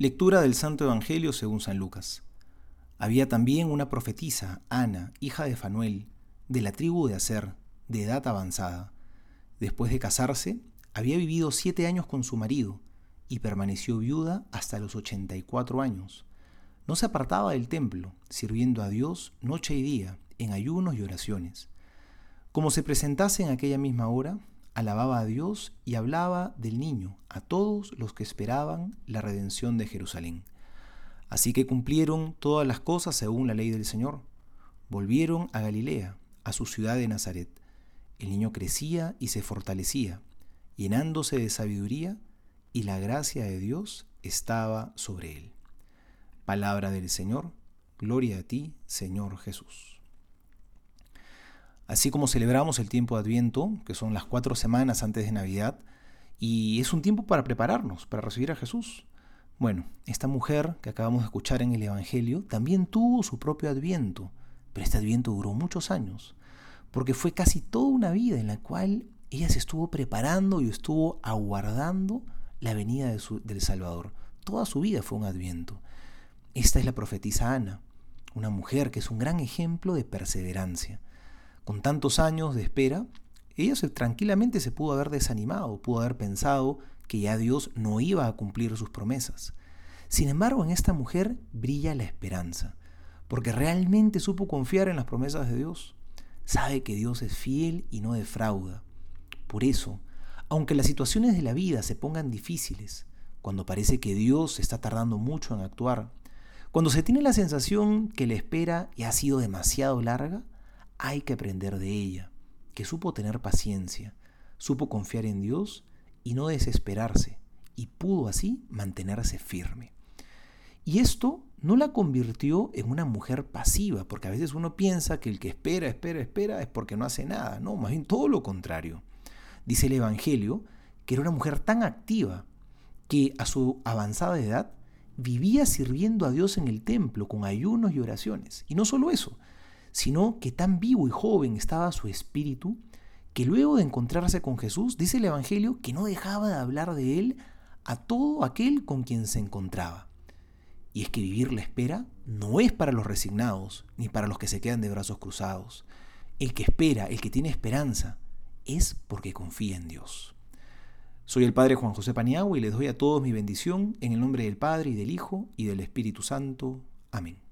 Lectura del Santo Evangelio según San Lucas. Había también una profetisa, Ana, hija de Fanuel, de la tribu de Aser, de edad avanzada. Después de casarse, había vivido siete años con su marido y permaneció viuda hasta los ochenta y cuatro años. No se apartaba del templo, sirviendo a Dios noche y día, en ayunos y oraciones. Como se presentase en aquella misma hora, alababa a Dios y hablaba del niño a todos los que esperaban la redención de Jerusalén. Así que cumplieron todas las cosas según la ley del Señor. Volvieron a Galilea, a su ciudad de Nazaret. El niño crecía y se fortalecía, llenándose de sabiduría, y la gracia de Dios estaba sobre él. Palabra del Señor, gloria a ti, Señor Jesús. Así como celebramos el tiempo de Adviento, que son las cuatro semanas antes de Navidad, y es un tiempo para prepararnos, para recibir a Jesús. Bueno, esta mujer que acabamos de escuchar en el Evangelio también tuvo su propio Adviento, pero este Adviento duró muchos años, porque fue casi toda una vida en la cual ella se estuvo preparando y estuvo aguardando la venida del Salvador. Toda su vida fue un Adviento. Esta es la profetisa Ana, una mujer que es un gran ejemplo de perseverancia con tantos años de espera, ella tranquilamente se pudo haber desanimado, pudo haber pensado que ya Dios no iba a cumplir sus promesas. Sin embargo, en esta mujer brilla la esperanza, porque realmente supo confiar en las promesas de Dios. Sabe que Dios es fiel y no defrauda. Por eso, aunque las situaciones de la vida se pongan difíciles, cuando parece que Dios está tardando mucho en actuar, cuando se tiene la sensación que la espera ya ha sido demasiado larga, hay que aprender de ella, que supo tener paciencia, supo confiar en Dios y no desesperarse, y pudo así mantenerse firme. Y esto no la convirtió en una mujer pasiva, porque a veces uno piensa que el que espera, espera, espera es porque no hace nada, no, más bien todo lo contrario. Dice el Evangelio que era una mujer tan activa que a su avanzada edad vivía sirviendo a Dios en el templo con ayunos y oraciones. Y no solo eso, sino que tan vivo y joven estaba su espíritu, que luego de encontrarse con Jesús, dice el Evangelio, que no dejaba de hablar de él a todo aquel con quien se encontraba. Y es que vivir la espera no es para los resignados, ni para los que se quedan de brazos cruzados. El que espera, el que tiene esperanza, es porque confía en Dios. Soy el Padre Juan José Paniagua y les doy a todos mi bendición en el nombre del Padre y del Hijo y del Espíritu Santo. Amén.